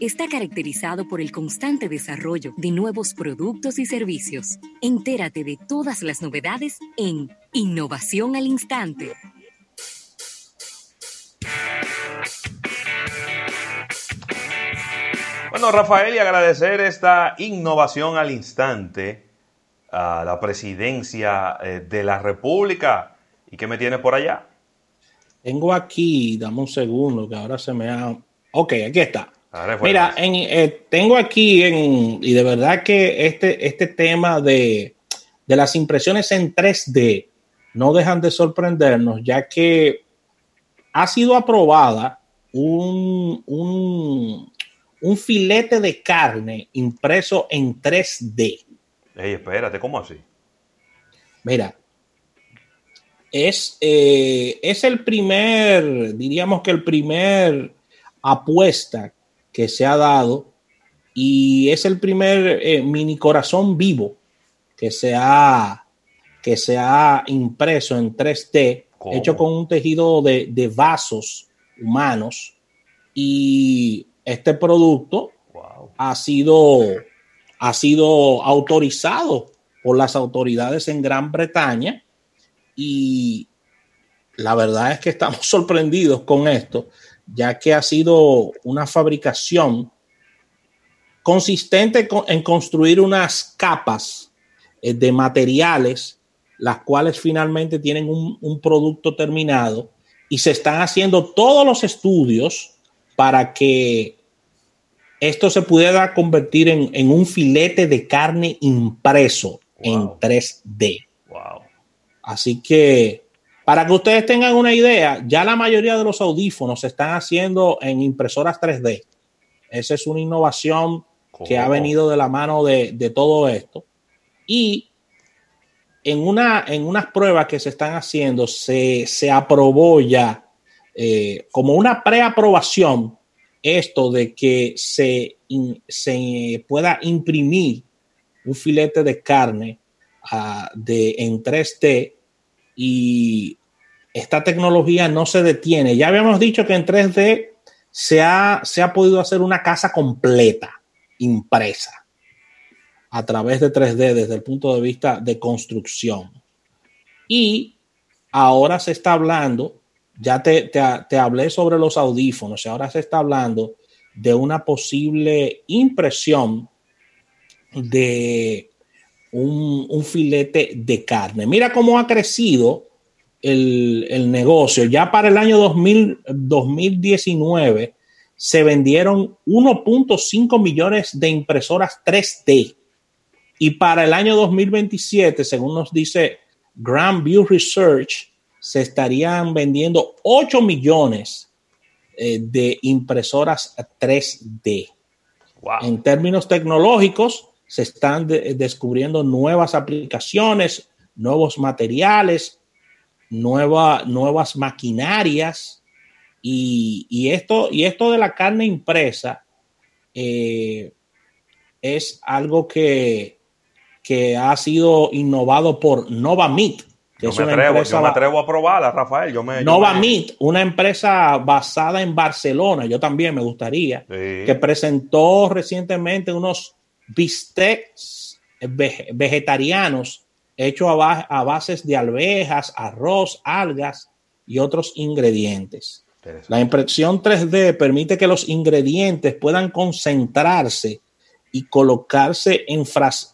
está caracterizado por el constante desarrollo de nuevos productos y servicios. Entérate de todas las novedades en Innovación al Instante. Bueno, Rafael, y agradecer esta innovación al instante a la presidencia eh, de la República. ¿Y qué me tiene por allá? Tengo aquí, dame un segundo, que ahora se me ha... Ok, aquí está. Mira, eh, tengo aquí, en, y de verdad que este, este tema de, las impresiones en 3D no dejan de sorprendernos, ya que ha sido aprobada un, un, filete de carne impreso en 3D. Ey, espérate, ¿cómo así? Mira, es, eh, es el primer, diríamos que el primer apuesta que se ha dado y es el primer eh, mini corazón vivo que se ha, que se ha impreso en 3D, hecho con un tejido de, vasos humanos y este producto ha, sido, ha sido autorizado por las autoridades en Gran Bretaña y la verdad es que estamos sorprendidos con esto, ya que ha sido una fabricación consistente en construir unas capas eh, de materiales, las cuales finalmente tienen un, producto terminado y se están haciendo todos los estudios para que esto se pudiera convertir en, un filete de carne impreso en 3D. Así que, para que ustedes tengan una idea, ya la mayoría de los audífonos se están haciendo en impresoras 3D. Esa es una innovación que ha venido de la mano de, todo esto. Y en, una, en unas pruebas que se están haciendo, se, aprobó ya eh, como una preaprobación esto de que se, se pueda imprimir un filete de carne ah, de, en 3D y esta tecnología no se detiene. Ya habíamos dicho que en 3D se ha, se ha podido hacer una casa completa, impresa, a través de 3D desde el punto de vista de construcción. Y ahora se está hablando, ya te, te, hablé sobre los audífonos, y ahora se está hablando de una posible impresión de un, filete de carne. Mira cómo ha crecido el, negocio. Ya para el año 2019 se vendieron 1.5 millones de impresoras 3D. Y para el año 2027, según nos dice Grand View Research, se estarían vendiendo 8 millones eh, de impresoras 3D. En términos tecnológicos, se están descubriendo nuevas aplicaciones, nuevos materiales, nuevas maquinarias y, esto, y esto de la carne impresa eh, es algo que, que ha sido innovado por Nova Meat. yo, me atrevo, a probarla, Rafael. Yo me, Nova Meat, una empresa basada en Barcelona, yo también me gustaría, que presentó recientemente unos bistecs vegetarianos hechos a, a bases de alvejas, arroz, algas y otros ingredientes. La impresión 3D permite que los ingredientes puedan concentrarse y colocarse en,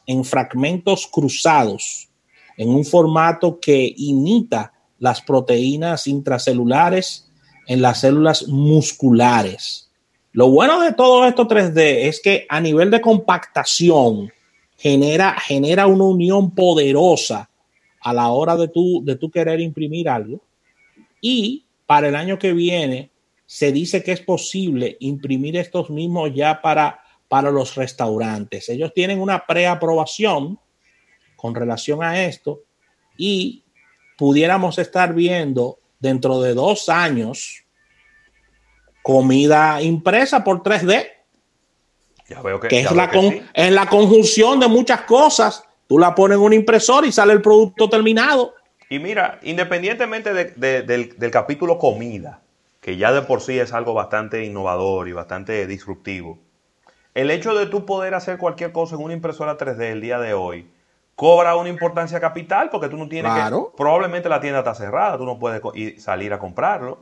en, fragmentos cruzados en un formato que imita las proteínas intracelulares en las células musculares. Lo bueno de todo esto 3D es que a nivel de compactación genera, genera una unión poderosa a la hora de tú, de querer imprimir algo. Y para el año que viene se dice que es posible imprimir estos mismos ya para, para los restaurantes. Ellos tienen una preaprobación con relación a esto y pudiéramos estar viendo dentro de dos años comida impresa por 3D. Ya veo que, es, la la conjunción de muchas cosas. Tú la pones en un impresor y sale el producto terminado. Y mira, independientemente del, capítulo comida, que ya de por sí es algo bastante innovador y bastante disruptivo, el hecho de tú poder hacer cualquier cosa en una impresora 3D el día de hoy cobra una importancia capital porque tú no tienes Claro. que... Probablemente la tienda está cerrada, tú no puedes salir a comprarlo.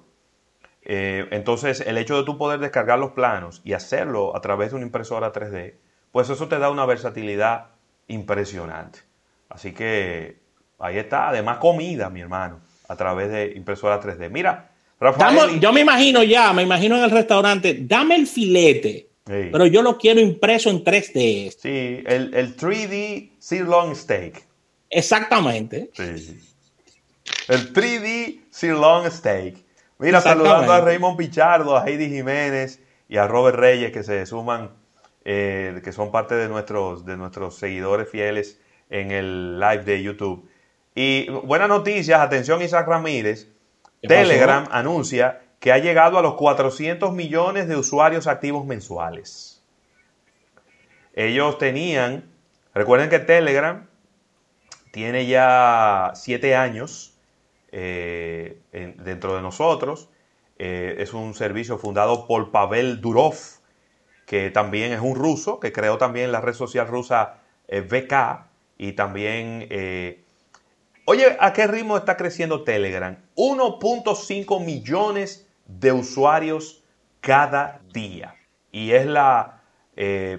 Eh, entonces, el hecho de tú poder descargar los planos y hacerlo a través de una impresora 3D, pues eso te da una versatilidad impresionante. Así que ahí está. Además, comida, mi hermano, a través de impresora 3D. Mira, Rafael. Yo me imagino ya, me imagino en el restaurante, dame el filete, Sí. pero yo lo quiero impreso en 3D. Sí, el, el 3D sirloin steak. Exactamente. Sí. El 3D sirloin steak. Mira, saludando a Raymond Pichardo, a Heidi Jiménez y a Robert Reyes que se suman, eh, que son parte de nuestros, de nuestros seguidores fieles en el live de YouTube. Y buenas noticias, atención Isaac Ramírez. Telegram anuncia que ha llegado a los 400 millones de usuarios activos mensuales. Ellos tenían, recuerden que Telegram tiene ya siete años eh, dentro de nosotros. Eh, es un servicio fundado por Pavel Durov, que también es un ruso, que creó también la red social rusa eh, VK y también... eh, oye, ¿a qué ritmo está creciendo Telegram? 1.5 millones de usuarios cada día. Y es la eh,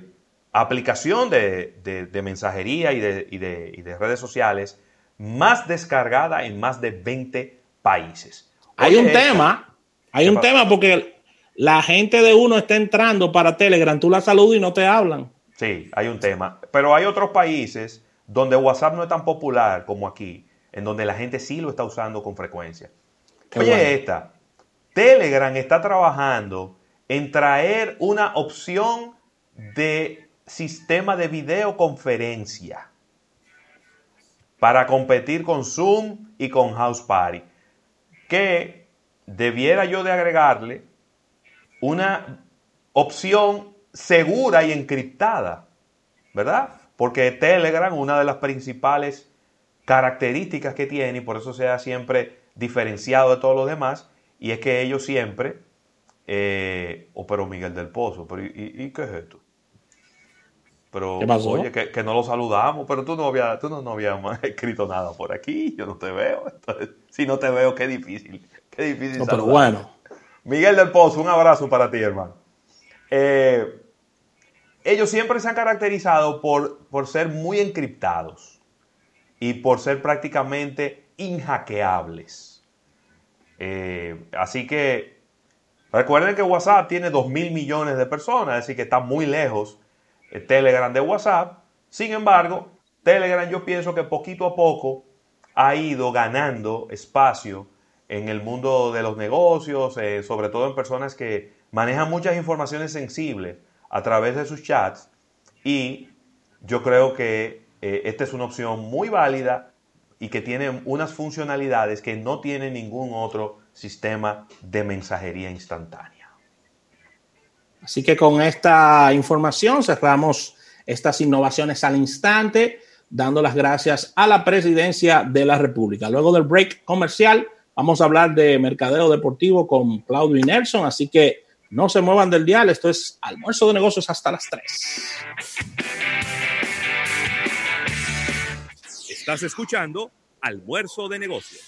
aplicación de, de- mensajería y de- y de redes sociales más descargada en más de 20 países. Hay un esto- tema, hay ¿Qué un pasa? tema porque la gente de uno está entrando para Telegram, tú la saludas y no te hablan. Sí, hay un tema. Pero hay otros países donde WhatsApp no es tan popular como aquí, en donde la gente sí lo está usando con frecuencia. Qué Oye, bueno. esta. Telegram está trabajando en traer una opción de sistema de videoconferencia para competir con Zoom y con House Party. Que debiera yo de agregarle una opción segura y encriptada, ¿verdad? Porque Telegram, una de las principales características que tiene, y por eso se ha siempre diferenciado de todos los demás, y es que ellos siempre, eh, oh, pero Miguel del Pozo, pero ¿y, y- y qué es esto? Pero, ¿Qué pasó? oye, que, que no lo saludamos, pero tú no habías, tú no, no habías escrito nada por aquí, yo no te veo. Entonces, si no te veo, qué difícil, qué difícil. No, pero bueno, Miguel del Pozo, un abrazo para ti, hermano. Eh, ellos siempre se han caracterizado por, por ser muy encriptados y por ser prácticamente inhackeables. Eh, así que recuerden que WhatsApp tiene 2 mil millones de personas, así que está muy lejos Telegram de WhatsApp. Sin embargo, Telegram yo pienso que poquito a poco ha ido ganando espacio en el mundo de los negocios, eh, sobre todo en personas que manejan muchas informaciones sensibles a través de sus chats y yo creo que eh, esta es una opción muy válida y que tiene unas funcionalidades que no tiene ningún otro sistema de mensajería instantánea. Así que con esta información cerramos estas innovaciones al instante, dando las gracias a la presidencia de la República. Luego del break comercial, vamos a hablar de mercadeo deportivo con Claudio y Nelson, así que no se muevan del dial, esto es almuerzo de negocios hasta las 3. Estás escuchando Almuerzo de Negocios.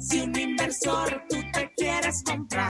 Si un inversor tú te quieres comprar